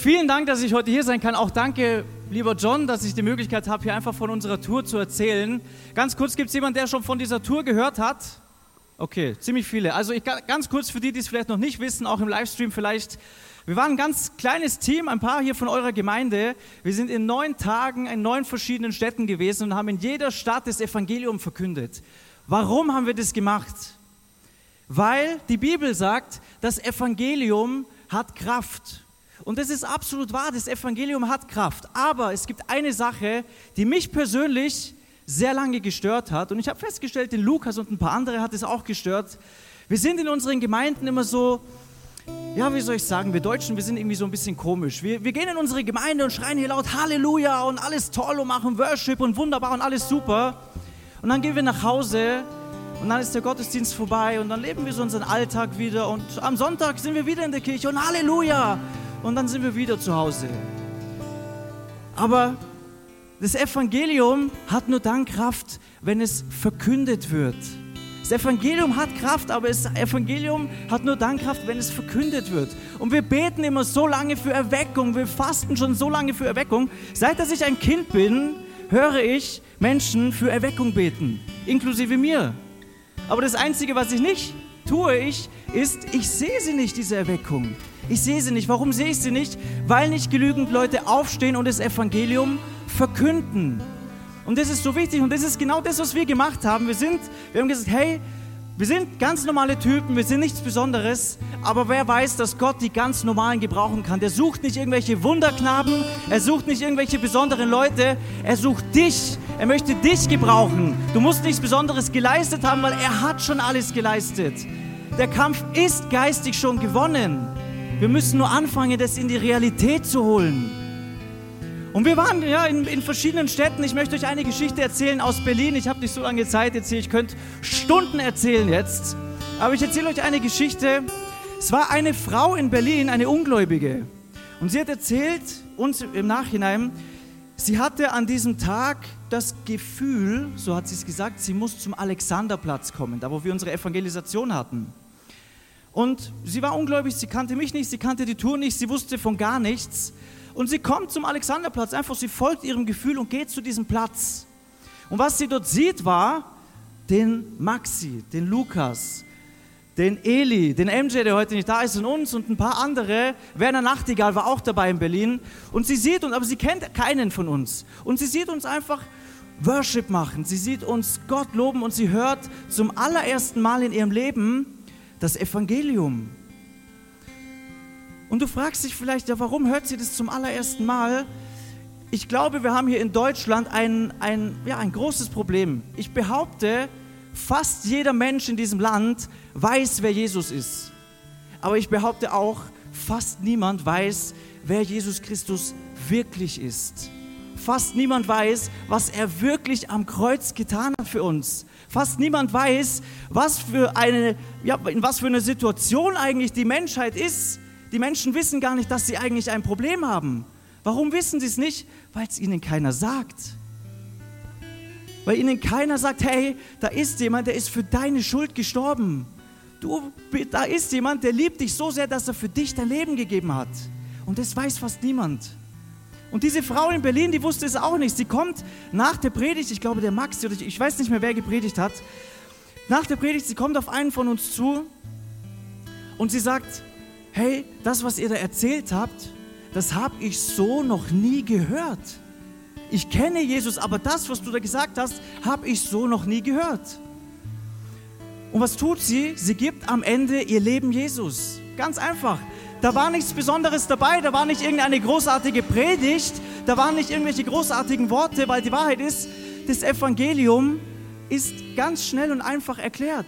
vielen Dank, dass ich heute hier sein kann. Auch danke, lieber John, dass ich die Möglichkeit habe, hier einfach von unserer Tour zu erzählen. Ganz kurz, gibt es jemanden, der schon von dieser Tour gehört hat? Okay, ziemlich viele. Also ich, ganz kurz für die, die es vielleicht noch nicht wissen, auch im Livestream vielleicht. Wir waren ein ganz kleines Team, ein paar hier von eurer Gemeinde. Wir sind in neun Tagen in neun verschiedenen Städten gewesen und haben in jeder Stadt das Evangelium verkündet. Warum haben wir das gemacht? Weil die Bibel sagt, das Evangelium hat Kraft. Und das ist absolut wahr, das Evangelium hat Kraft. Aber es gibt eine Sache, die mich persönlich sehr lange gestört hat. Und ich habe festgestellt, den Lukas und ein paar andere hat es auch gestört. Wir sind in unseren Gemeinden immer so, ja, wie soll ich sagen, wir Deutschen, wir sind irgendwie so ein bisschen komisch. Wir, wir gehen in unsere Gemeinde und schreien hier laut Halleluja und alles toll und machen Worship und wunderbar und alles super. Und dann gehen wir nach Hause und dann ist der Gottesdienst vorbei und dann leben wir so unseren Alltag wieder und am Sonntag sind wir wieder in der Kirche und Halleluja und dann sind wir wieder zu Hause. Aber das Evangelium hat nur dann Kraft, wenn es verkündet wird. Das Evangelium hat Kraft, aber das Evangelium hat nur dann Kraft, wenn es verkündet wird. Und wir beten immer so lange für Erweckung, wir fasten schon so lange für Erweckung. Seit dass ich ein Kind bin, höre ich Menschen für Erweckung beten, inklusive mir. Aber das Einzige, was ich nicht tue, ich, ist, ich sehe sie nicht, diese Erweckung. Ich sehe sie nicht. Warum sehe ich sie nicht? Weil nicht genügend Leute aufstehen und das Evangelium verkünden. Und das ist so wichtig und das ist genau das, was wir gemacht haben. Wir sind, wir haben gesagt, hey, wir sind ganz normale Typen, wir sind nichts Besonderes, aber wer weiß, dass Gott die ganz normalen gebrauchen kann. Der sucht nicht irgendwelche Wunderknaben, er sucht nicht irgendwelche besonderen Leute, er sucht dich. Er möchte dich gebrauchen. Du musst nichts Besonderes geleistet haben, weil er hat schon alles geleistet. Der Kampf ist geistig schon gewonnen. Wir müssen nur anfangen, das in die Realität zu holen. Und wir waren ja in, in, verschiedenen Städten. Ich möchte euch eine Geschichte erzählen aus Berlin. Ich habe nicht so lange Zeit jetzt hier. Ich könnte Stunden erzählen jetzt. Aber ich erzähle euch eine Geschichte. Es war eine Frau in Berlin, eine Ungläubige. Und sie hat erzählt uns im Nachhinein, sie hatte an diesem Tag das Gefühl, so hat sie es gesagt, sie muss zum Alexanderplatz kommen, da wo wir unsere Evangelisation hatten. Und sie war ungläubig, sie kannte mich nicht, sie kannte die Tour nicht, sie wusste von gar nichts. Und sie kommt zum Alexanderplatz, einfach sie folgt ihrem Gefühl und geht zu diesem Platz. Und was sie dort sieht, war den Maxi, den Lukas, den Eli, den MJ, der heute nicht da ist, und uns und ein paar andere. Werner Nachtigall war auch dabei in Berlin. Und sie sieht uns, aber sie kennt keinen von uns. Und sie sieht uns einfach Worship machen. Sie sieht uns Gott loben und sie hört zum allerersten Mal in ihrem Leben das Evangelium. Und du fragst dich vielleicht, ja, warum hört sie das zum allerersten Mal? Ich glaube, wir haben hier in Deutschland ein, ein, ja, ein großes Problem. Ich behaupte, fast jeder Mensch in diesem Land weiß, wer Jesus ist. Aber ich behaupte auch, fast niemand weiß, wer Jesus Christus wirklich ist. Fast niemand weiß, was er wirklich am Kreuz getan hat für uns. Fast niemand weiß, was für eine, ja, in was für eine Situation eigentlich die Menschheit ist. Die Menschen wissen gar nicht, dass sie eigentlich ein Problem haben. Warum wissen sie es nicht? Weil es ihnen keiner sagt. Weil ihnen keiner sagt, hey, da ist jemand, der ist für deine Schuld gestorben. Du, da ist jemand, der liebt dich so sehr, dass er für dich dein Leben gegeben hat. Und das weiß fast niemand. Und diese Frau in Berlin, die wusste es auch nicht. Sie kommt nach der Predigt, ich glaube der Max, oder ich weiß nicht mehr, wer gepredigt hat. Nach der Predigt, sie kommt auf einen von uns zu und sie sagt, hey, das, was ihr da erzählt habt, das habe ich so noch nie gehört. Ich kenne Jesus, aber das, was du da gesagt hast, habe ich so noch nie gehört. Und was tut sie? Sie gibt am Ende ihr Leben Jesus. Ganz einfach. Da war nichts Besonderes dabei, da war nicht irgendeine großartige Predigt, da waren nicht irgendwelche großartigen Worte, weil die Wahrheit ist, das Evangelium ist ganz schnell und einfach erklärt.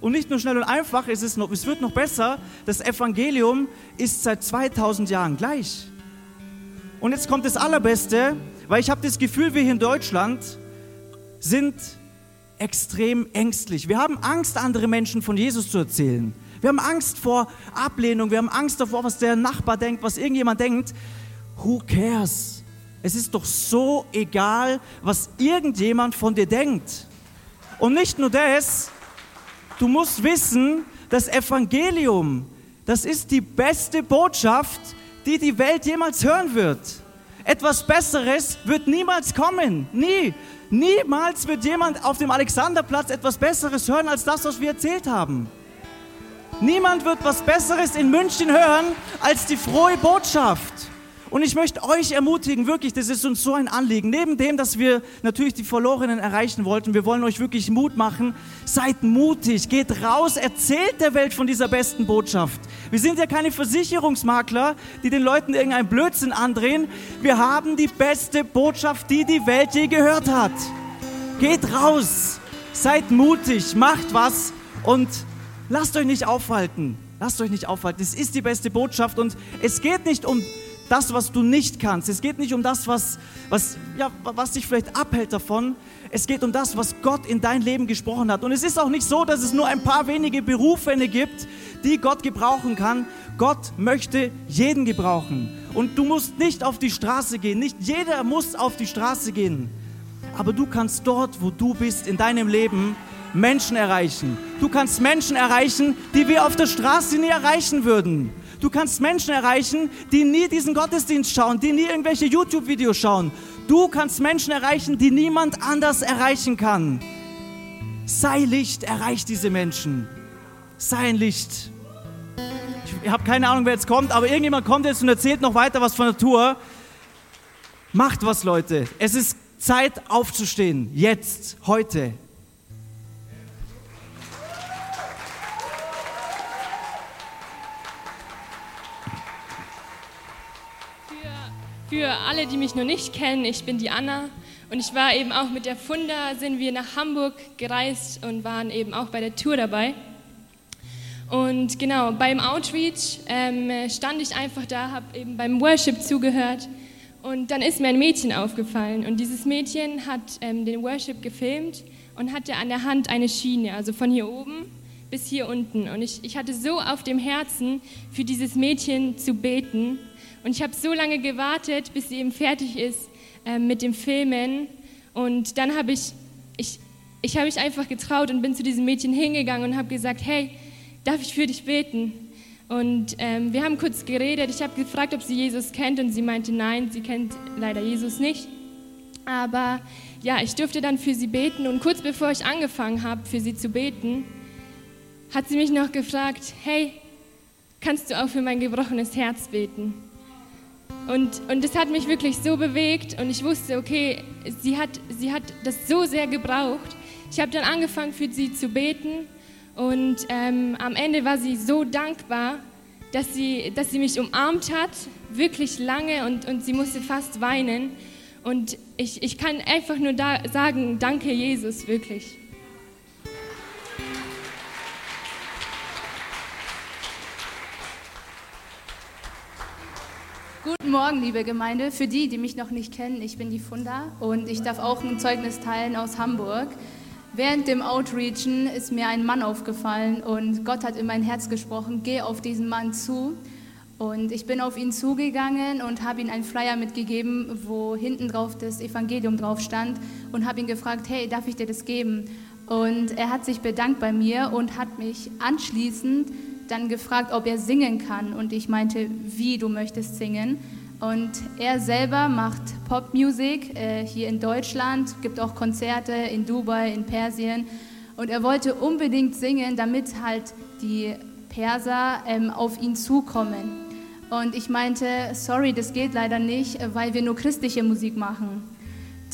Und nicht nur schnell und einfach, es, ist noch, es wird noch besser, das Evangelium ist seit 2000 Jahren gleich. Und jetzt kommt das Allerbeste, weil ich habe das Gefühl, wir hier in Deutschland sind extrem ängstlich. Wir haben Angst, andere Menschen von Jesus zu erzählen. Wir haben Angst vor Ablehnung, wir haben Angst davor, was der Nachbar denkt, was irgendjemand denkt. Who cares? Es ist doch so egal, was irgendjemand von dir denkt. Und nicht nur das, Du musst wissen, das Evangelium, das ist die beste Botschaft, die die Welt jemals hören wird. Etwas Besseres wird niemals kommen. Nie. Niemals wird jemand auf dem Alexanderplatz etwas Besseres hören als das, was wir erzählt haben. Niemand wird was Besseres in München hören als die frohe Botschaft. Und ich möchte euch ermutigen, wirklich, das ist uns so ein Anliegen. Neben dem, dass wir natürlich die Verlorenen erreichen wollten, wir wollen euch wirklich Mut machen. Seid mutig, geht raus, erzählt der Welt von dieser besten Botschaft. Wir sind ja keine Versicherungsmakler, die den Leuten irgendeinen Blödsinn andrehen. Wir haben die beste Botschaft, die die Welt je gehört hat. Geht raus, seid mutig, macht was und lasst euch nicht aufhalten. Lasst euch nicht aufhalten. Es ist die beste Botschaft und es geht nicht um das, was du nicht kannst. Es geht nicht um das, was, was, ja, was dich vielleicht abhält davon. Es geht um das, was Gott in dein Leben gesprochen hat. Und es ist auch nicht so, dass es nur ein paar wenige Berufene gibt, die Gott gebrauchen kann. Gott möchte jeden gebrauchen. Und du musst nicht auf die Straße gehen. Nicht jeder muss auf die Straße gehen. Aber du kannst dort, wo du bist, in deinem Leben Menschen erreichen. Du kannst Menschen erreichen, die wir auf der Straße nie erreichen würden. Du kannst Menschen erreichen, die nie diesen Gottesdienst schauen, die nie irgendwelche YouTube-Videos schauen. Du kannst Menschen erreichen, die niemand anders erreichen kann. Sei Licht, erreich diese Menschen. Sei ein Licht. Ich habe keine Ahnung, wer jetzt kommt, aber irgendjemand kommt jetzt und erzählt noch weiter was von der Tour. Macht was, Leute. Es ist Zeit aufzustehen. Jetzt, heute. Für alle, die mich noch nicht kennen, ich bin die Anna und ich war eben auch mit der Funda, sind wir nach Hamburg gereist und waren eben auch bei der Tour dabei. Und genau, beim Outreach ähm, stand ich einfach da, habe eben beim Worship zugehört und dann ist mir ein Mädchen aufgefallen und dieses Mädchen hat ähm, den Worship gefilmt und hatte an der Hand eine Schiene, also von hier oben bis hier unten. Und ich, ich hatte so auf dem Herzen, für dieses Mädchen zu beten und ich habe so lange gewartet, bis sie eben fertig ist äh, mit dem Filmen. Und dann habe ich, ich, ich habe mich einfach getraut und bin zu diesem Mädchen hingegangen und habe gesagt, hey, darf ich für dich beten? Und ähm, wir haben kurz geredet. Ich habe gefragt, ob sie Jesus kennt und sie meinte, nein, sie kennt leider Jesus nicht. Aber ja, ich durfte dann für sie beten und kurz bevor ich angefangen habe, für sie zu beten, hat sie mich noch gefragt, hey, kannst du auch für mein gebrochenes Herz beten? Und, und das hat mich wirklich so bewegt und ich wusste, okay, sie hat, sie hat das so sehr gebraucht. Ich habe dann angefangen für sie zu beten und ähm, am Ende war sie so dankbar, dass sie, dass sie mich umarmt hat, wirklich lange und, und sie musste fast weinen. Und ich, ich kann einfach nur da sagen, danke Jesus, wirklich. Guten Morgen, liebe Gemeinde. Für die, die mich noch nicht kennen, ich bin die Funda und ich darf auch ein Zeugnis teilen aus Hamburg. Während dem Outreachen ist mir ein Mann aufgefallen und Gott hat in mein Herz gesprochen, geh auf diesen Mann zu. Und ich bin auf ihn zugegangen und habe ihm einen Flyer mitgegeben, wo hinten drauf das Evangelium drauf stand und habe ihn gefragt, hey, darf ich dir das geben? Und er hat sich bedankt bei mir und hat mich anschließend dann gefragt, ob er singen kann. Und ich meinte, wie du möchtest singen. Und er selber macht Popmusik äh, hier in Deutschland, gibt auch Konzerte in Dubai, in Persien. Und er wollte unbedingt singen, damit halt die Perser ähm, auf ihn zukommen. Und ich meinte, sorry, das geht leider nicht, weil wir nur christliche Musik machen.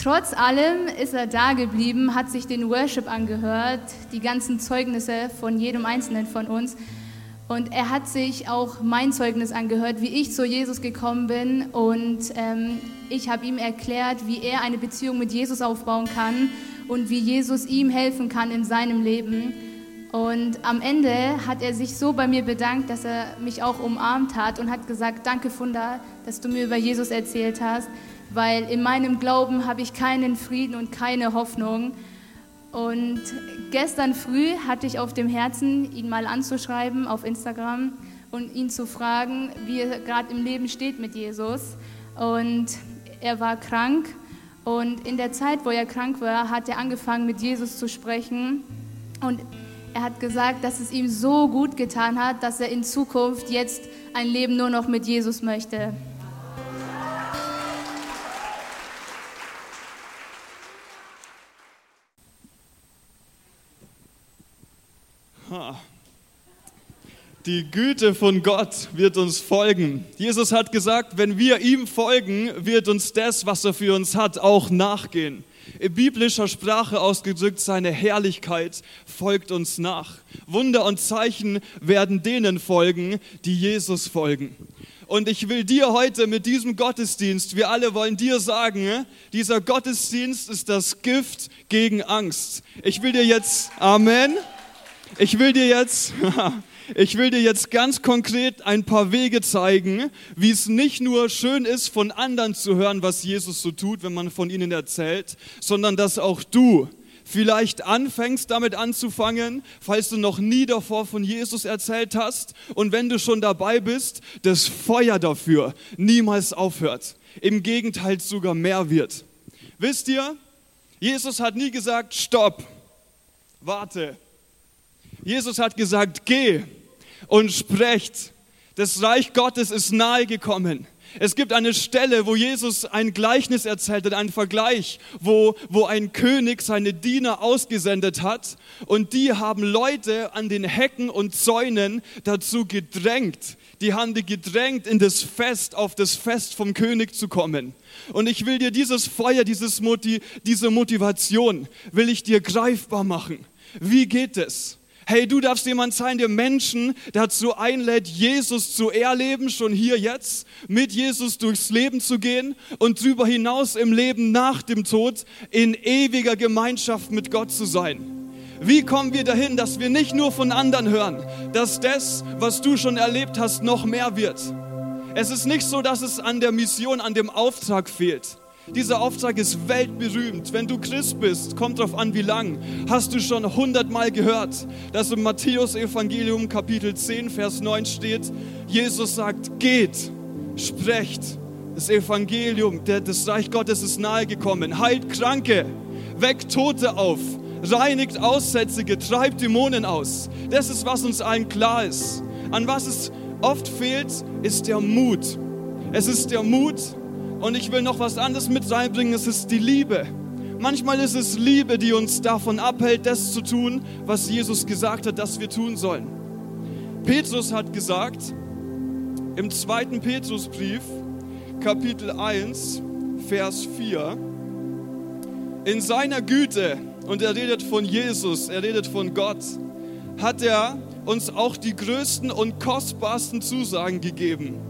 Trotz allem ist er da geblieben, hat sich den Worship angehört, die ganzen Zeugnisse von jedem Einzelnen von uns und er hat sich auch mein Zeugnis angehört, wie ich zu Jesus gekommen bin. Und ähm, ich habe ihm erklärt, wie er eine Beziehung mit Jesus aufbauen kann und wie Jesus ihm helfen kann in seinem Leben. Und am Ende hat er sich so bei mir bedankt, dass er mich auch umarmt hat und hat gesagt, danke Funda, dass du mir über Jesus erzählt hast, weil in meinem Glauben habe ich keinen Frieden und keine Hoffnung. Und gestern früh hatte ich auf dem Herzen, ihn mal anzuschreiben auf Instagram und ihn zu fragen, wie er gerade im Leben steht mit Jesus. Und er war krank und in der Zeit, wo er krank war, hat er angefangen mit Jesus zu sprechen. Und er hat gesagt, dass es ihm so gut getan hat, dass er in Zukunft jetzt ein Leben nur noch mit Jesus möchte. Die Güte von Gott wird uns folgen. Jesus hat gesagt, wenn wir ihm folgen, wird uns das, was er für uns hat, auch nachgehen. In biblischer Sprache ausgedrückt, seine Herrlichkeit folgt uns nach. Wunder und Zeichen werden denen folgen, die Jesus folgen. Und ich will dir heute mit diesem Gottesdienst, wir alle wollen dir sagen, dieser Gottesdienst ist das Gift gegen Angst. Ich will dir jetzt, Amen. Ich will dir jetzt, ich will dir jetzt ganz konkret ein paar Wege zeigen, wie es nicht nur schön ist, von anderen zu hören, was Jesus so tut, wenn man von ihnen erzählt, sondern dass auch du vielleicht anfängst damit anzufangen, falls du noch nie davor von Jesus erzählt hast und wenn du schon dabei bist, das Feuer dafür niemals aufhört. Im Gegenteil sogar mehr wird. Wisst ihr, Jesus hat nie gesagt, stopp, warte. Jesus hat gesagt, geh und sprecht. Das Reich Gottes ist nahe gekommen. Es gibt eine Stelle, wo Jesus ein Gleichnis erzählt hat, einen Vergleich, wo, wo ein König seine Diener ausgesendet hat und die haben Leute an den Hecken und Zäunen dazu gedrängt. Die haben die gedrängt, in das Fest, auf das Fest vom König zu kommen. Und ich will dir dieses Feuer, dieses Moti diese Motivation, will ich dir greifbar machen. Wie geht es? Hey, du darfst jemand sein, der Menschen dazu einlädt, Jesus zu erleben, schon hier jetzt, mit Jesus durchs Leben zu gehen und darüber hinaus im Leben nach dem Tod in ewiger Gemeinschaft mit Gott zu sein. Wie kommen wir dahin, dass wir nicht nur von anderen hören, dass das, was du schon erlebt hast, noch mehr wird? Es ist nicht so, dass es an der Mission, an dem Auftrag fehlt. Dieser Auftrag ist weltberühmt. Wenn du Christ bist, kommt drauf an, wie lang, hast du schon hundertmal gehört, dass im Matthäus Evangelium Kapitel 10, Vers 9 steht, Jesus sagt, geht, sprecht. Das Evangelium, das Reich Gottes ist nahegekommen. Heilt Kranke, weckt Tote auf, reinigt Aussätzige, treibt Dämonen aus. Das ist, was uns allen klar ist. An was es oft fehlt, ist der Mut. Es ist der Mut, und ich will noch was anderes mit reinbringen, es ist die Liebe. Manchmal ist es Liebe, die uns davon abhält, das zu tun, was Jesus gesagt hat, dass wir tun sollen. Petrus hat gesagt, im zweiten Petrusbrief, Kapitel 1, Vers 4, in seiner Güte, und er redet von Jesus, er redet von Gott, hat er uns auch die größten und kostbarsten Zusagen gegeben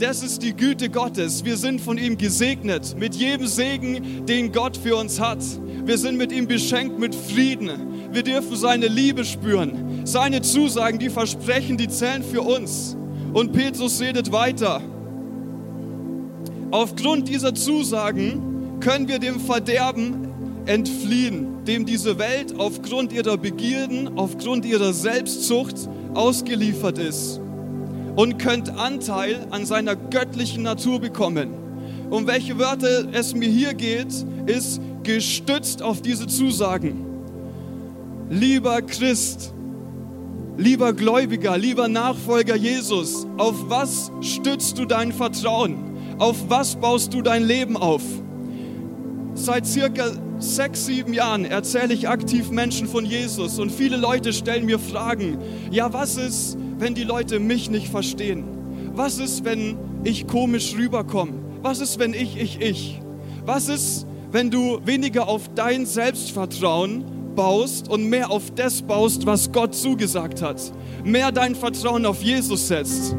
das ist die Güte Gottes. Wir sind von ihm gesegnet mit jedem Segen, den Gott für uns hat. Wir sind mit ihm beschenkt mit Frieden. Wir dürfen seine Liebe spüren. Seine Zusagen, die Versprechen, die zählen für uns. Und Petrus redet weiter. Aufgrund dieser Zusagen können wir dem Verderben entfliehen, dem diese Welt aufgrund ihrer Begierden, aufgrund ihrer Selbstzucht ausgeliefert ist und könnt Anteil an seiner göttlichen Natur bekommen. Um welche Wörter es mir hier geht, ist gestützt auf diese Zusagen. Lieber Christ, lieber Gläubiger, lieber Nachfolger Jesus, auf was stützt du dein Vertrauen? Auf was baust du dein Leben auf? Seit circa sechs, sieben Jahren erzähle ich aktiv Menschen von Jesus und viele Leute stellen mir Fragen. Ja, was ist, wenn die Leute mich nicht verstehen? Was ist, wenn ich komisch rüberkomme? Was ist, wenn ich, ich, ich? Was ist, wenn du weniger auf dein Selbstvertrauen baust und mehr auf das baust, was Gott zugesagt hat? Mehr dein Vertrauen auf Jesus setzt?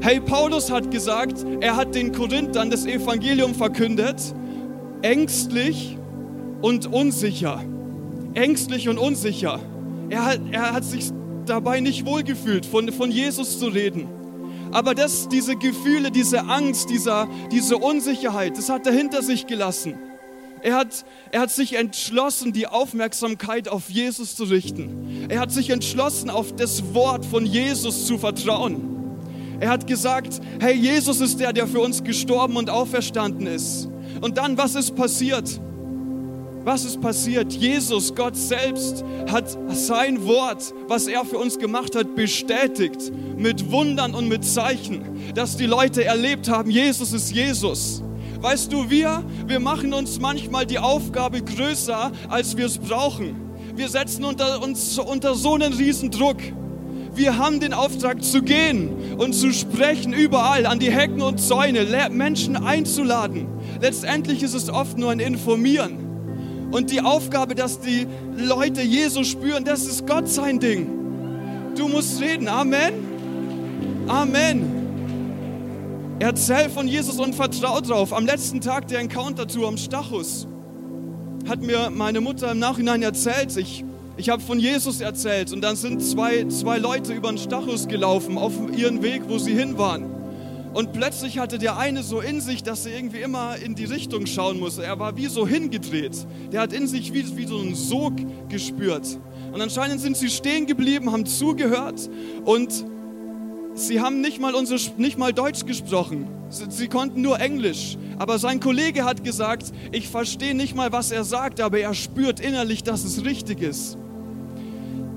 Hey, Paulus hat gesagt, er hat den Korinthern das Evangelium verkündet, ängstlich und unsicher. Ängstlich und unsicher. Er hat, er hat sich dabei nicht wohlgefühlt, von, von Jesus zu reden. Aber das, diese Gefühle, diese Angst, dieser, diese Unsicherheit, das hat er hinter sich gelassen. Er hat, er hat sich entschlossen, die Aufmerksamkeit auf Jesus zu richten. Er hat sich entschlossen, auf das Wort von Jesus zu vertrauen. Er hat gesagt, hey, Jesus ist der, der für uns gestorben und auferstanden ist. Und dann, was ist passiert? Was ist passiert? Jesus, Gott selbst, hat sein Wort, was er für uns gemacht hat, bestätigt mit Wundern und mit Zeichen, dass die Leute erlebt haben, Jesus ist Jesus. Weißt du, wir, wir machen uns manchmal die Aufgabe größer, als wir es brauchen. Wir setzen unter, uns unter so einen riesen Druck. Wir haben den Auftrag zu gehen und zu sprechen überall an die Hecken und Zäune, Menschen einzuladen. Letztendlich ist es oft nur ein Informieren. Und die Aufgabe, dass die Leute Jesus spüren, das ist Gott sein Ding. Du musst reden. Amen. Amen. Erzähl von Jesus und vertrau drauf. Am letzten Tag der Encounter-Tour am Stachus hat mir meine Mutter im Nachhinein erzählt, ich ich habe von Jesus erzählt und dann sind zwei, zwei Leute über den Stachus gelaufen auf ihren Weg, wo sie hin waren. Und plötzlich hatte der eine so in sich, dass er irgendwie immer in die Richtung schauen musste. Er war wie so hingedreht. Der hat in sich wie, wie so einen Sog gespürt. Und anscheinend sind sie stehen geblieben, haben zugehört und sie haben nicht mal, unsere, nicht mal Deutsch gesprochen. Sie, sie konnten nur Englisch. Aber sein Kollege hat gesagt, ich verstehe nicht mal, was er sagt, aber er spürt innerlich, dass es richtig ist.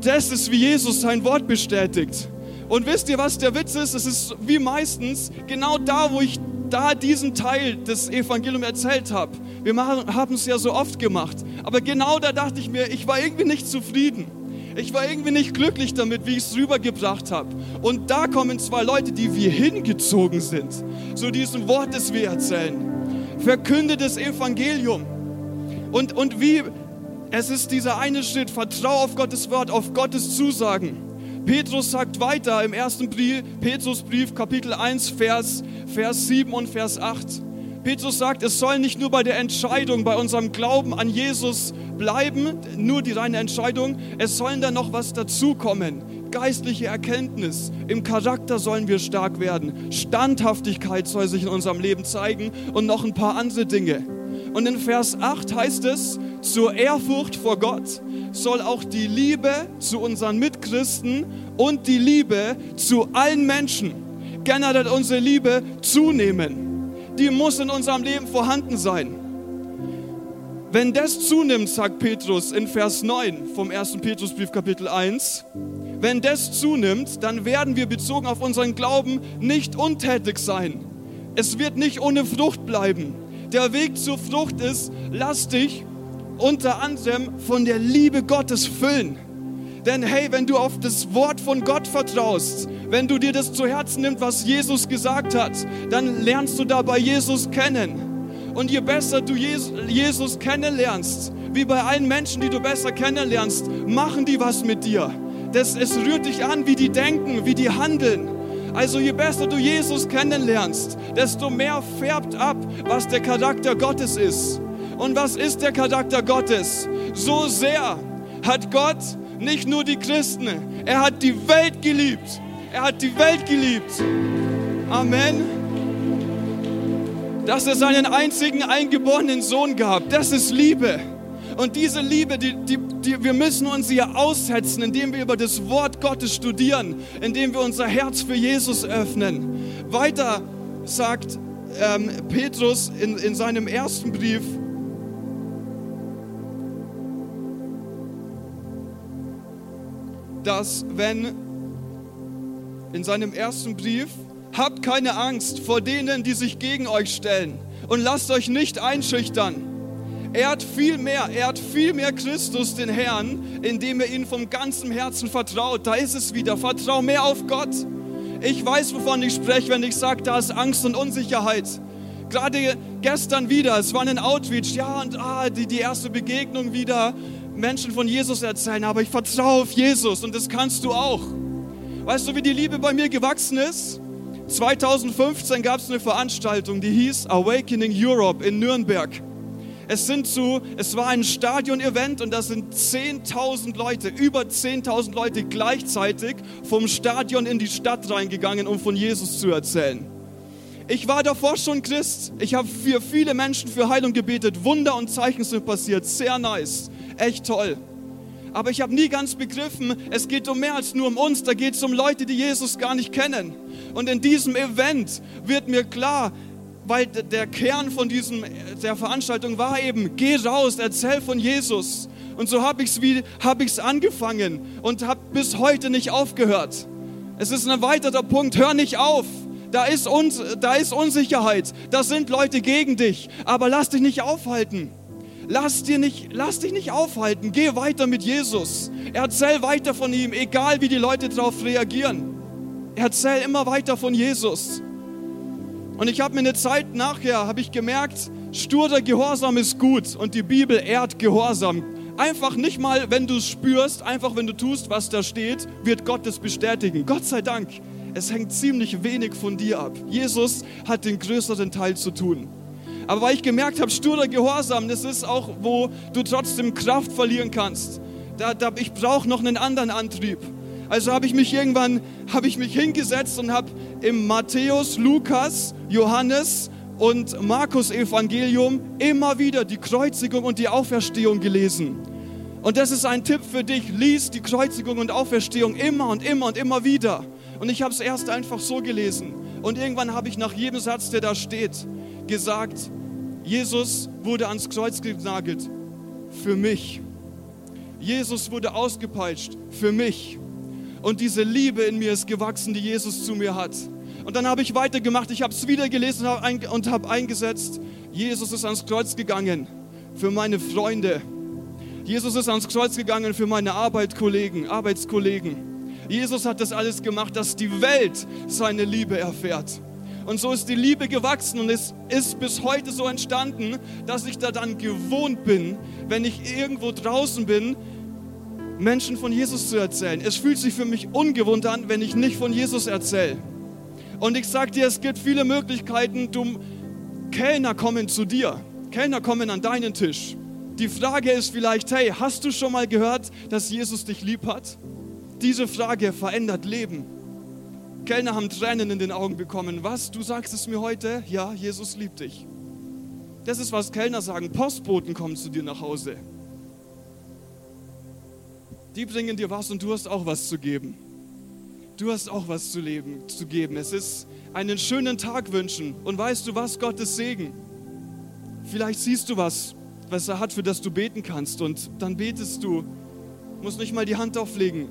Das ist, wie Jesus sein Wort bestätigt. Und wisst ihr, was der Witz ist? Es ist wie meistens genau da, wo ich da diesen Teil des Evangeliums erzählt habe. Wir haben es ja so oft gemacht. Aber genau da dachte ich mir, ich war irgendwie nicht zufrieden. Ich war irgendwie nicht glücklich damit, wie ich es rübergebracht habe. Und da kommen zwei Leute, die wir hingezogen sind, zu diesem Wort, das wir erzählen. Verkünde das Evangelium. Und, und wie, es ist dieser eine Schritt, vertrau auf Gottes Wort, auf Gottes Zusagen. Petrus sagt weiter im ersten Brief, Petrusbrief, Kapitel 1, Vers, Vers 7 und Vers 8. Petrus sagt, es soll nicht nur bei der Entscheidung, bei unserem Glauben an Jesus bleiben, nur die reine Entscheidung, es sollen dann noch was dazukommen. Geistliche Erkenntnis, im Charakter sollen wir stark werden, Standhaftigkeit soll sich in unserem Leben zeigen und noch ein paar andere Dinge. Und in Vers 8 heißt es, zur Ehrfurcht vor Gott soll auch die Liebe zu unseren Mitchristen und die Liebe zu allen Menschen, generell unsere Liebe zunehmen. Die muss in unserem Leben vorhanden sein. Wenn das zunimmt, sagt Petrus in Vers 9 vom 1. Petrusbrief Kapitel 1, wenn das zunimmt, dann werden wir bezogen auf unseren Glauben nicht untätig sein. Es wird nicht ohne Frucht bleiben. Der Weg zur Frucht ist, lass dich unter anderem von der Liebe Gottes füllen. Denn hey, wenn du auf das Wort von Gott vertraust, wenn du dir das zu Herzen nimmst, was Jesus gesagt hat, dann lernst du dabei Jesus kennen. Und je besser du Jesus kennenlernst, wie bei allen Menschen, die du besser kennenlernst, machen die was mit dir. Das, es rührt dich an, wie die denken, wie die handeln. Also je besser du Jesus kennenlernst, desto mehr färbt ab, was der Charakter Gottes ist. Und was ist der Charakter Gottes? So sehr hat Gott nicht nur die Christen, er hat die Welt geliebt. Er hat die Welt geliebt. Amen. Dass er seinen einzigen eingeborenen Sohn gab, das ist Liebe. Und diese Liebe, die, die, die, wir müssen uns hier aussetzen, indem wir über das Wort Gottes studieren, indem wir unser Herz für Jesus öffnen. Weiter sagt ähm, Petrus in, in seinem ersten Brief, dass wenn in seinem ersten Brief, habt keine Angst vor denen, die sich gegen euch stellen und lasst euch nicht einschüchtern. Er hat viel mehr, er hat viel mehr Christus, den Herrn, indem er ihnen vom ganzen Herzen vertraut. Da ist es wieder, vertrau mehr auf Gott. Ich weiß, wovon ich spreche, wenn ich sage, da ist Angst und Unsicherheit. Gerade gestern wieder, es war ein Outreach, ja, und ah, die, die erste Begegnung wieder. Menschen von Jesus erzählen, aber ich vertraue auf Jesus und das kannst du auch. Weißt du, wie die Liebe bei mir gewachsen ist? 2015 gab es eine Veranstaltung, die hieß Awakening Europe in Nürnberg. Es, sind zu, es war ein Stadion-Event und da sind 10.000 Leute, über 10.000 Leute gleichzeitig vom Stadion in die Stadt reingegangen, um von Jesus zu erzählen. Ich war davor schon Christ. Ich habe für viele Menschen für Heilung gebetet. Wunder und Zeichen sind passiert. Sehr nice echt toll. Aber ich habe nie ganz begriffen, es geht um mehr als nur um uns, da geht es um Leute, die Jesus gar nicht kennen. Und in diesem Event wird mir klar, weil der Kern von diesem, der Veranstaltung war eben, geh raus, erzähl von Jesus. Und so habe ich es hab angefangen und habe bis heute nicht aufgehört. Es ist ein weiterer Punkt, hör nicht auf. Da ist, uns, da ist Unsicherheit, da sind Leute gegen dich, aber lass dich nicht aufhalten. Lass, dir nicht, lass dich nicht aufhalten, geh weiter mit Jesus. Erzähl weiter von ihm, egal wie die Leute darauf reagieren. Erzähl immer weiter von Jesus. Und ich habe mir eine Zeit nachher, habe ich gemerkt, sturer Gehorsam ist gut und die Bibel ehrt Gehorsam. Einfach nicht mal, wenn du es spürst, einfach wenn du tust, was da steht, wird Gott es bestätigen. Gott sei Dank. Es hängt ziemlich wenig von dir ab. Jesus hat den größeren Teil zu tun. Aber weil ich gemerkt habe, sturer Gehorsam, das ist auch, wo du trotzdem Kraft verlieren kannst. Da, da, ich brauche noch einen anderen Antrieb. Also habe ich mich irgendwann, habe ich mich hingesetzt und habe im Matthäus, Lukas, Johannes und Markus Evangelium immer wieder die Kreuzigung und die Auferstehung gelesen. Und das ist ein Tipp für dich. Lies die Kreuzigung und Auferstehung immer und immer und immer wieder. Und ich habe es erst einfach so gelesen. Und irgendwann habe ich nach jedem Satz, der da steht, gesagt, Jesus wurde ans Kreuz genagelt für mich. Jesus wurde ausgepeitscht für mich. Und diese Liebe in mir ist gewachsen, die Jesus zu mir hat. Und dann habe ich weitergemacht, ich habe es wieder gelesen und habe eingesetzt, Jesus ist ans Kreuz gegangen für meine Freunde. Jesus ist ans Kreuz gegangen für meine Arbeitskollegen, Arbeitskollegen. Jesus hat das alles gemacht, dass die Welt seine Liebe erfährt. Und so ist die Liebe gewachsen und es ist bis heute so entstanden, dass ich da dann gewohnt bin, wenn ich irgendwo draußen bin, Menschen von Jesus zu erzählen. Es fühlt sich für mich ungewohnt an, wenn ich nicht von Jesus erzähle. Und ich sage dir, es gibt viele Möglichkeiten. Du, Kellner kommen zu dir. Kellner kommen an deinen Tisch. Die Frage ist vielleicht, hey, hast du schon mal gehört, dass Jesus dich lieb hat? Diese Frage verändert Leben. Kellner haben Tränen in den Augen bekommen. Was? Du sagst es mir heute? Ja, Jesus liebt dich. Das ist, was Kellner sagen. Postboten kommen zu dir nach Hause. Die bringen dir was und du hast auch was zu geben. Du hast auch was zu, leben, zu geben. Es ist einen schönen Tag wünschen. Und weißt du was? Gottes Segen. Vielleicht siehst du was, was er hat, für das du beten kannst. Und dann betest du. Musst nicht mal die Hand auflegen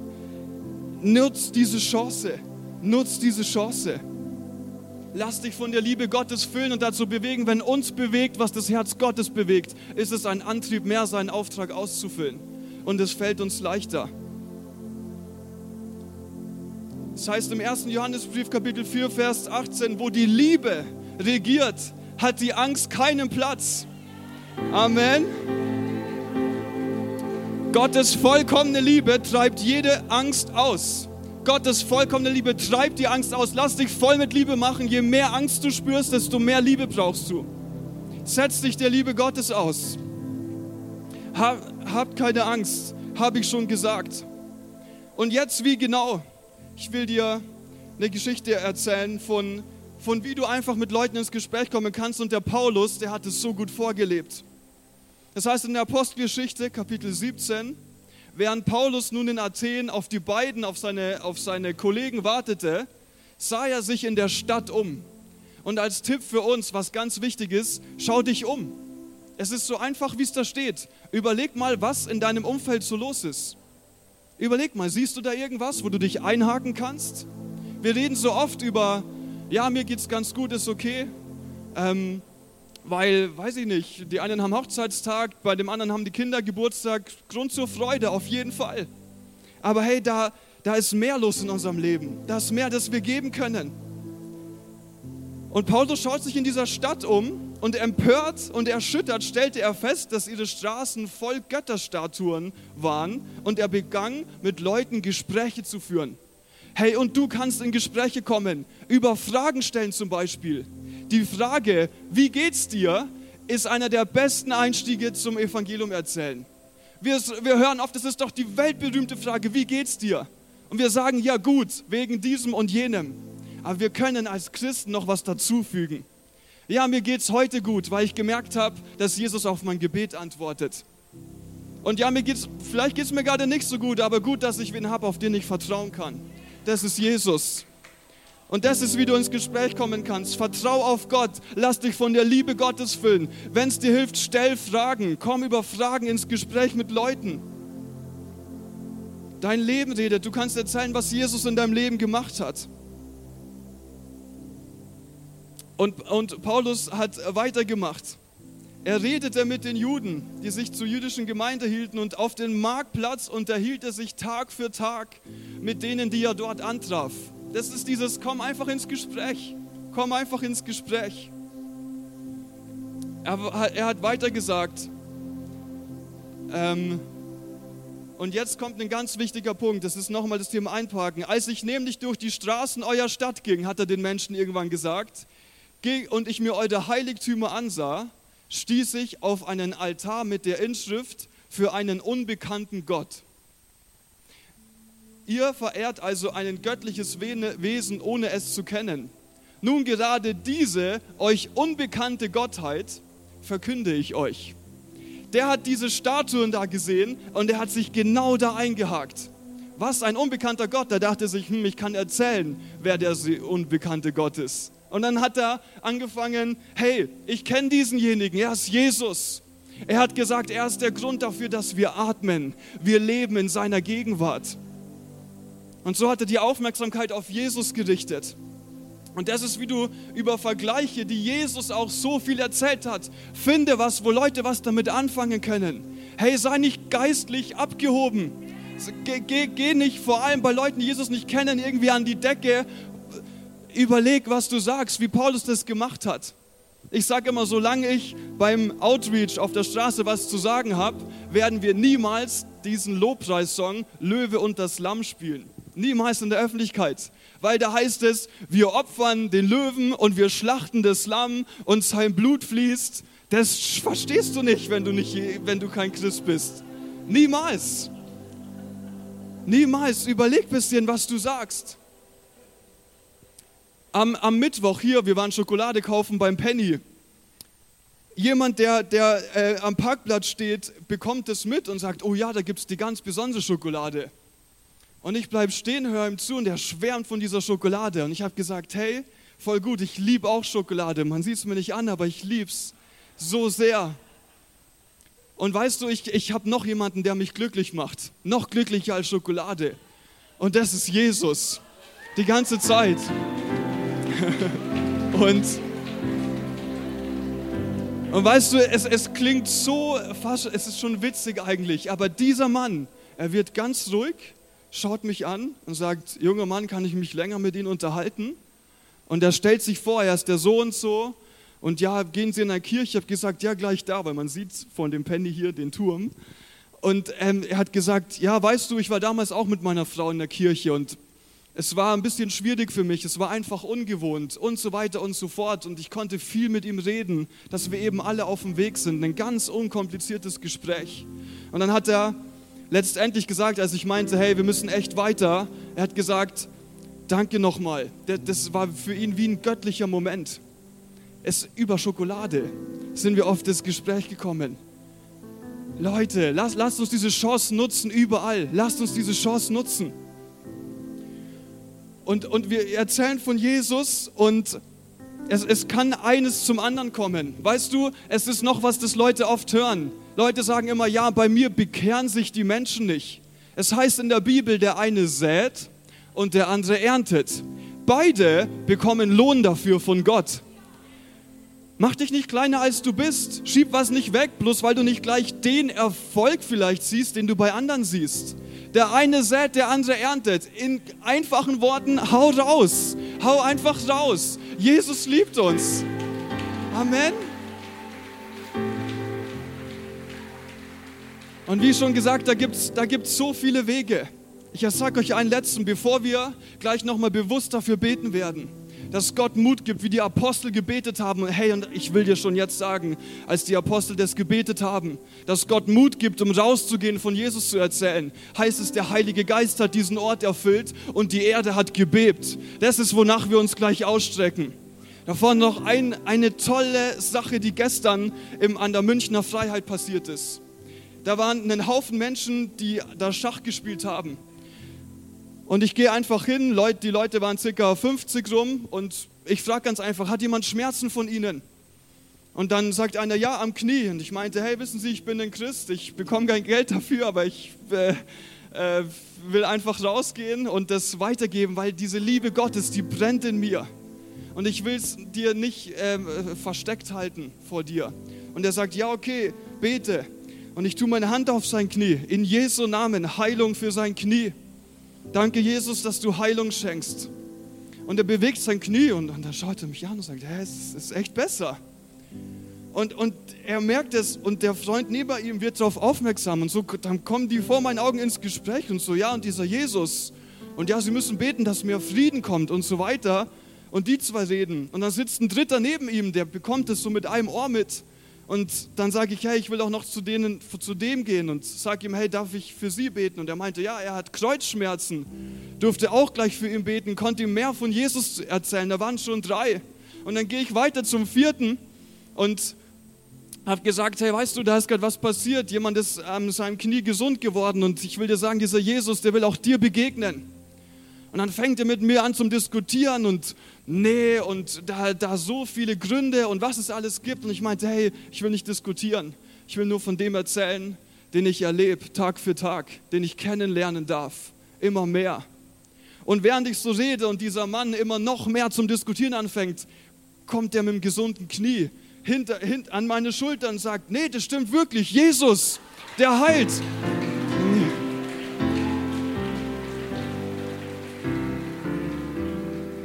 Nutz diese Chance. Nutz diese Chance. Lass dich von der Liebe Gottes füllen und dazu bewegen. Wenn uns bewegt, was das Herz Gottes bewegt, ist es ein Antrieb mehr, seinen Auftrag auszufüllen. Und es fällt uns leichter. Das heißt im 1. Johannesbrief Kapitel 4, Vers 18, wo die Liebe regiert, hat die Angst keinen Platz. Amen. Gottes vollkommene Liebe treibt jede Angst aus. Gottes vollkommene Liebe treibt die Angst aus. Lass dich voll mit Liebe machen. Je mehr Angst du spürst, desto mehr Liebe brauchst du. Setz dich der Liebe Gottes aus. Hab, habt keine Angst, habe ich schon gesagt. Und jetzt wie genau? Ich will dir eine Geschichte erzählen von, von wie du einfach mit Leuten ins Gespräch kommen kannst. Und der Paulus, der hat es so gut vorgelebt. Das heißt in der Apostelgeschichte, Kapitel 17, während Paulus nun in Athen auf die beiden, auf seine, auf seine Kollegen wartete, sah er sich in der Stadt um. Und als Tipp für uns, was ganz wichtig ist, schau dich um. Es ist so einfach, wie es da steht. Überleg mal, was in deinem Umfeld so los ist. Überleg mal, siehst du da irgendwas, wo du dich einhaken kannst? Wir reden so oft über, ja, mir geht es ganz gut, ist okay. Ähm, weil, weiß ich nicht, die einen haben Hochzeitstag, bei dem anderen haben die Kinder Geburtstag. Grund zur Freude, auf jeden Fall. Aber hey, da, da ist mehr los in unserem Leben. Da ist mehr, das wir geben können. Und Paulus schaut sich in dieser Stadt um und empört und erschüttert stellte er fest, dass ihre Straßen voll Götterstatuen waren und er begann mit Leuten Gespräche zu führen. Hey, und du kannst in Gespräche kommen, über Fragen stellen zum Beispiel. Die Frage, wie geht's dir, ist einer der besten Einstiege zum Evangelium erzählen. Wir, wir hören oft, das ist doch die weltberühmte Frage, wie geht's dir? Und wir sagen, ja gut, wegen diesem und jenem. Aber wir können als Christen noch was dazufügen. Ja, mir geht's heute gut, weil ich gemerkt habe, dass Jesus auf mein Gebet antwortet. Und ja, mir geht's, vielleicht geht es mir gerade nicht so gut, aber gut, dass ich wen habe, auf den ich vertrauen kann. Das ist Jesus. Und das ist, wie du ins Gespräch kommen kannst. Vertrau auf Gott. Lass dich von der Liebe Gottes füllen. Wenn es dir hilft, stell Fragen. Komm über Fragen ins Gespräch mit Leuten. Dein Leben redet. Du kannst erzählen, was Jesus in deinem Leben gemacht hat. Und, und Paulus hat weitergemacht. Er redete mit den Juden, die sich zur jüdischen Gemeinde hielten, und auf dem Marktplatz unterhielt er sich Tag für Tag mit denen, die er dort antraf. Das ist dieses, komm einfach ins Gespräch. Komm einfach ins Gespräch. Er, er hat weiter gesagt, ähm, und jetzt kommt ein ganz wichtiger Punkt, das ist nochmal das Thema Einparken. Als ich nämlich durch die Straßen eurer Stadt ging, hat er den Menschen irgendwann gesagt, und ich mir eure Heiligtümer ansah, stieß ich auf einen Altar mit der Inschrift für einen unbekannten Gott. Ihr verehrt also ein göttliches Wesen, ohne es zu kennen. Nun gerade diese euch unbekannte Gottheit verkünde ich euch. Der hat diese Statuen da gesehen und er hat sich genau da eingehakt. Was ein unbekannter Gott, der dachte sich, hm, ich kann erzählen, wer der unbekannte Gott ist. Und dann hat er angefangen, hey, ich kenne diesenjenigen, er ist Jesus. Er hat gesagt, er ist der Grund dafür, dass wir atmen. Wir leben in seiner Gegenwart. Und so hat er die Aufmerksamkeit auf Jesus gerichtet. Und das ist, wie du über Vergleiche, die Jesus auch so viel erzählt hat, finde was, wo Leute was damit anfangen können. Hey, sei nicht geistlich abgehoben. Geh, geh, geh nicht vor allem bei Leuten, die Jesus nicht kennen, irgendwie an die Decke. Überleg, was du sagst, wie Paulus das gemacht hat. Ich sage immer, solange ich beim Outreach auf der Straße was zu sagen habe, werden wir niemals diesen Lobpreissong Löwe und das Lamm spielen. Niemals in der Öffentlichkeit. Weil da heißt es, wir opfern den Löwen und wir schlachten das Lamm und sein Blut fließt. Das verstehst du nicht, wenn du, nicht, wenn du kein Christ bist. Niemals. Niemals. Überleg ein bisschen, was du sagst. Am, am Mittwoch hier, wir waren Schokolade kaufen beim Penny. Jemand, der, der äh, am Parkplatz steht, bekommt es mit und sagt, oh ja, da gibt es die ganz besondere Schokolade. Und ich bleibe stehen, höre ihm zu und er schwärmt von dieser Schokolade. Und ich habe gesagt, hey, voll gut, ich liebe auch Schokolade. Man sieht es mir nicht an, aber ich liebe es so sehr. Und weißt du, ich, ich habe noch jemanden, der mich glücklich macht. Noch glücklicher als Schokolade. Und das ist Jesus. Die ganze Zeit. und, und weißt du, es, es klingt so fast, es ist schon witzig eigentlich, aber dieser Mann, er wird ganz ruhig schaut mich an und sagt, junger Mann, kann ich mich länger mit Ihnen unterhalten? Und er stellt sich vor, er ist der so und so. Und ja, gehen Sie in eine Kirche? Ich habe gesagt, ja, gleich da, weil man sieht von dem Penny hier den Turm. Und ähm, er hat gesagt, ja, weißt du, ich war damals auch mit meiner Frau in der Kirche und es war ein bisschen schwierig für mich, es war einfach ungewohnt und so weiter und so fort. Und ich konnte viel mit ihm reden, dass wir eben alle auf dem Weg sind. Ein ganz unkompliziertes Gespräch. Und dann hat er letztendlich gesagt, als ich meinte, hey, wir müssen echt weiter, er hat gesagt, danke nochmal. Das war für ihn wie ein göttlicher Moment. Es über Schokolade sind wir auf das Gespräch gekommen. Leute, lasst, lasst uns diese Chance nutzen, überall. Lasst uns diese Chance nutzen. Und, und wir erzählen von Jesus und es, es kann eines zum anderen kommen. Weißt du, es ist noch was, das Leute oft hören. Leute sagen immer, ja, bei mir bekehren sich die Menschen nicht. Es heißt in der Bibel, der eine sät und der andere erntet. Beide bekommen Lohn dafür von Gott. Mach dich nicht kleiner als du bist. Schieb was nicht weg, bloß weil du nicht gleich den Erfolg vielleicht siehst, den du bei anderen siehst. Der eine sät, der andere erntet. In einfachen Worten, hau raus. Hau einfach raus. Jesus liebt uns. Amen. Und wie schon gesagt, da gibt es da gibt's so viele Wege. Ich sage euch einen letzten, bevor wir gleich nochmal bewusst dafür beten werden, dass Gott Mut gibt, wie die Apostel gebetet haben. Hey, und ich will dir schon jetzt sagen, als die Apostel das gebetet haben, dass Gott Mut gibt, um rauszugehen, von Jesus zu erzählen, heißt es, der Heilige Geist hat diesen Ort erfüllt und die Erde hat gebebt. Das ist, wonach wir uns gleich ausstrecken. Davon noch ein, eine tolle Sache, die gestern im, an der Münchner Freiheit passiert ist. Da waren ein Haufen Menschen, die da Schach gespielt haben. Und ich gehe einfach hin, Leute, die Leute waren circa 50 rum und ich frage ganz einfach, hat jemand Schmerzen von ihnen? Und dann sagt einer, ja, am Knie. Und ich meinte, hey, wissen Sie, ich bin ein Christ, ich bekomme kein Geld dafür, aber ich äh, äh, will einfach rausgehen und das weitergeben, weil diese Liebe Gottes, die brennt in mir. Und ich will es dir nicht äh, versteckt halten vor dir. Und er sagt, ja, okay, bete. Und ich tue meine Hand auf sein Knie. In Jesu Namen, Heilung für sein Knie. Danke, Jesus, dass du Heilung schenkst. Und er bewegt sein Knie und, dann schaut er mich an und sagt, hey, es ist echt besser. Und, und er merkt es und der Freund neben ihm wird darauf aufmerksam und so, dann kommen die vor meinen Augen ins Gespräch und so, ja, und dieser Jesus und ja, sie müssen beten, dass mehr Frieden kommt und so weiter. Und die zwei reden und dann sitzt ein Dritter neben ihm, der bekommt es so mit einem Ohr mit. Und dann sage ich, hey, ich will auch noch zu, denen, zu dem gehen und sage ihm, hey, darf ich für sie beten? Und er meinte, ja, er hat Kreuzschmerzen, durfte auch gleich für ihn beten, konnte ihm mehr von Jesus erzählen. Da waren schon drei. Und dann gehe ich weiter zum vierten und habe gesagt, hey, weißt du, da ist gerade was passiert. Jemand ist an seinem Knie gesund geworden und ich will dir sagen, dieser Jesus, der will auch dir begegnen. Und dann fängt er mit mir an zum Diskutieren und nee, und da, da so viele Gründe und was es alles gibt. Und ich meinte, hey, ich will nicht diskutieren. Ich will nur von dem erzählen, den ich erlebe, Tag für Tag, den ich kennenlernen darf. Immer mehr. Und während ich so rede und dieser Mann immer noch mehr zum Diskutieren anfängt, kommt er mit dem gesunden Knie hinter, hinter, an meine Schulter und sagt, nee, das stimmt wirklich, Jesus, der heilt.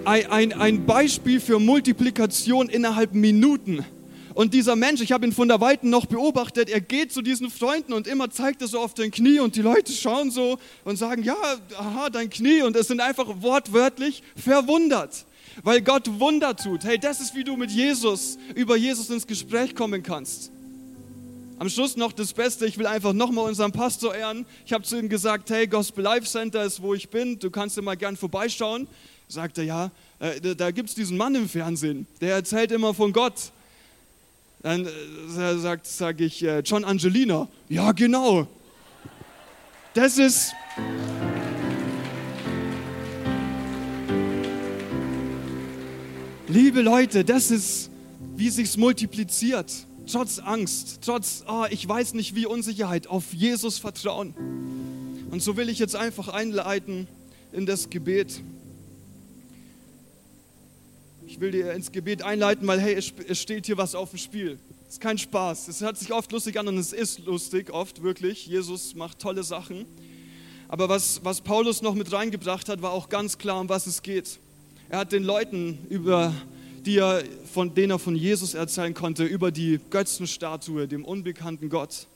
Ein, ein, Beispiel für Multiplikation innerhalb Minuten. Und dieser Mensch, ich habe ihn von der Weiten noch beobachtet, er geht zu diesen Freunden und immer zeigt er so auf den Knie und die Leute schauen so und sagen, ja, aha, dein Knie und es sind einfach wortwörtlich verwundert weil Gott Wunder tut. Hey, das ist, wie du mit Jesus, über Jesus ins Gespräch kommen kannst. Am Schluss noch das Beste, ich will einfach nochmal unseren Pastor ehren. Ich habe zu ihm gesagt, hey, Gospel Life Center ist, wo ich bin, du kannst immer gern vorbeischauen. Sagt er, ja, äh, da, gibt es diesen Mann im Fernsehen, der erzählt immer von Gott. Dann äh, sagt, sage ich, äh, John Angelina, ja genau. Das ist... Liebe Leute, das ist, wie sich's multipliziert. Trotz Angst, trotz, oh, ich weiß nicht wie Unsicherheit, auf Jesus vertrauen. Und so will ich jetzt einfach einleiten in das Gebet. Ich will dir ins Gebet einleiten, weil hey, es steht hier was auf dem Spiel. Es ist kein Spaß. Es hört sich oft lustig an und es ist lustig, oft wirklich. Jesus macht tolle Sachen. Aber was, was Paulus noch mit reingebracht hat, war auch ganz klar, um was es geht. Er hat den Leuten, über die er, von denen er von Jesus erzählen konnte, über die Götzenstatue, dem unbekannten Gott.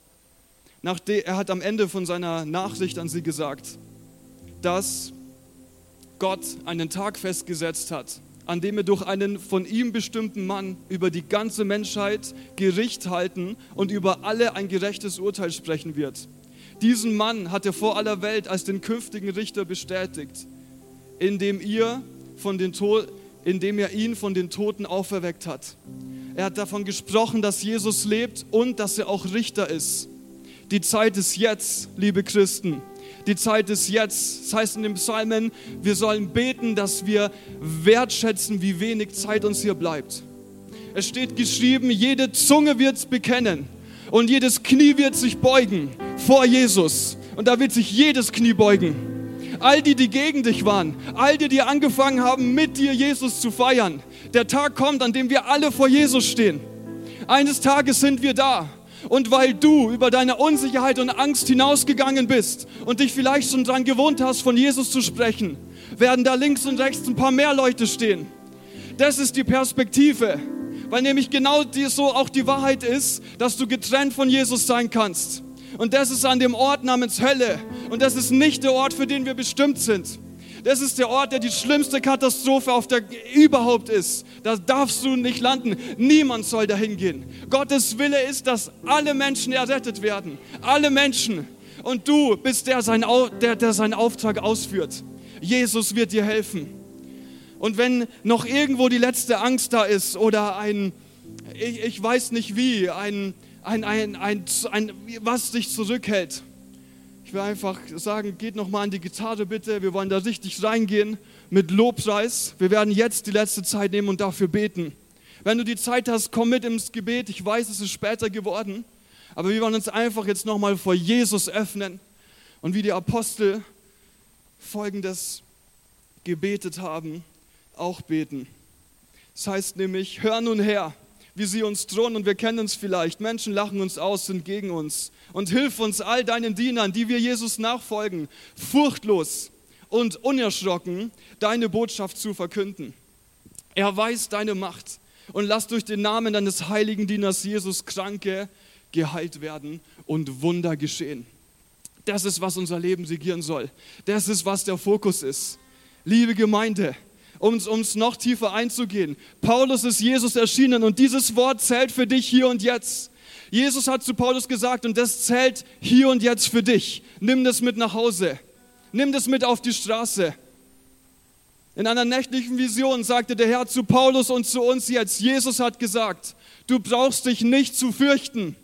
Nachdem, er hat am Ende von seiner Nachricht an sie gesagt, dass Gott einen Tag festgesetzt hat, an dem er durch einen von ihm bestimmten Mann über die ganze Menschheit Gericht halten und über alle ein gerechtes Urteil sprechen wird. Diesen Mann hat er vor aller Welt als den künftigen Richter bestätigt, indem ihr von den indem er ihn von den Toten auferweckt hat. Er hat davon gesprochen, dass Jesus lebt und dass er auch Richter ist. Die Zeit ist jetzt, liebe Christen. Die Zeit ist jetzt. Das heißt in den Psalmen, wir sollen beten, dass wir wertschätzen, wie wenig Zeit uns hier bleibt. Es steht geschrieben, jede Zunge wird es bekennen und jedes Knie wird sich beugen vor Jesus. Und da wird sich jedes Knie beugen all die, die gegen dich waren, all die, die angefangen haben, mit dir Jesus zu feiern. Der Tag kommt, an dem wir alle vor Jesus stehen. Eines Tages sind wir da. Und weil du über deine Unsicherheit und Angst hinausgegangen bist und dich vielleicht schon daran gewohnt hast, von Jesus zu sprechen, werden da links und rechts ein paar mehr Leute stehen. Das ist die Perspektive, weil nämlich genau so auch die Wahrheit ist, dass du getrennt von Jesus sein kannst. Und das ist an dem Ort namens Hölle. Und das ist nicht der Ort, für den wir bestimmt sind. Das ist der Ort, der die schlimmste Katastrophe auf der überhaupt ist. Da darfst du nicht landen. Niemand soll dahin gehen. Gottes Wille ist, dass alle Menschen errettet werden. Alle Menschen. Und du bist der, sein, der, der seinen Auftrag ausführt. Jesus wird dir helfen. Und wenn noch irgendwo die letzte Angst da ist oder ein, ich, ich weiß nicht wie, ein, ein, ein, ein, ein, was dich zurückhält. Ich will einfach sagen, geht nochmal an die Gitarre bitte. Wir wollen da richtig reingehen mit Lobpreis. Wir werden jetzt die letzte Zeit nehmen und dafür beten. Wenn du die Zeit hast, komm mit ins Gebet. Ich weiß, es ist später geworden. Aber wir wollen uns einfach jetzt nochmal vor Jesus öffnen und wie die Apostel folgendes gebetet haben, auch beten. Das heißt nämlich, hör nun her, wie sie uns drohen und wir kennen uns vielleicht. Menschen lachen uns aus, sind gegen uns. Und hilf uns all deinen Dienern, die wir Jesus nachfolgen, furchtlos und unerschrocken deine Botschaft zu verkünden. Erweis deine Macht und lass durch den Namen deines heiligen Dieners Jesus Kranke geheilt werden und Wunder geschehen. Das ist, was unser Leben regieren soll. Das ist, was der Fokus ist. Liebe Gemeinde, um es noch tiefer einzugehen. Paulus ist Jesus erschienen und dieses Wort zählt für dich hier und jetzt. Jesus hat zu Paulus gesagt und das zählt hier und jetzt für dich. Nimm das mit nach Hause. Nimm das mit auf die Straße. In einer nächtlichen Vision sagte der Herr zu Paulus und zu uns jetzt, Jesus hat gesagt, du brauchst dich nicht zu fürchten.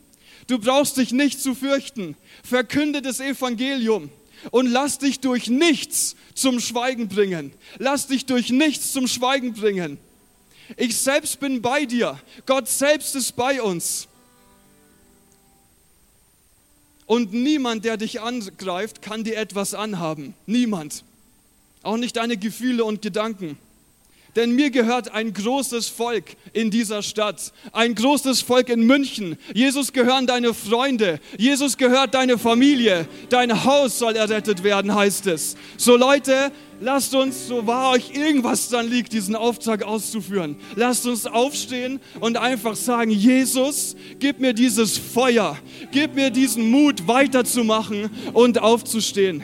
Du brauchst dich nicht zu fürchten. Verkünde das Evangelium und lass dich durch nichts zum Schweigen bringen. Lass dich durch nichts zum Schweigen bringen. Ich selbst bin bei dir. Gott selbst ist bei uns. Und niemand, der dich angreift, kann dir etwas anhaben. Niemand. Auch nicht deine Gefühle und Gedanken. Denn mir gehört ein großes Volk in dieser Stadt, ein großes Volk in München. Jesus gehören deine Freunde, Jesus gehört deine Familie, dein Haus soll errettet werden, heißt es. So Leute, lasst uns, so wahr euch irgendwas dann liegt, diesen Auftrag auszuführen, lasst uns aufstehen und einfach sagen, Jesus, gib mir dieses Feuer, gib mir diesen Mut weiterzumachen und aufzustehen.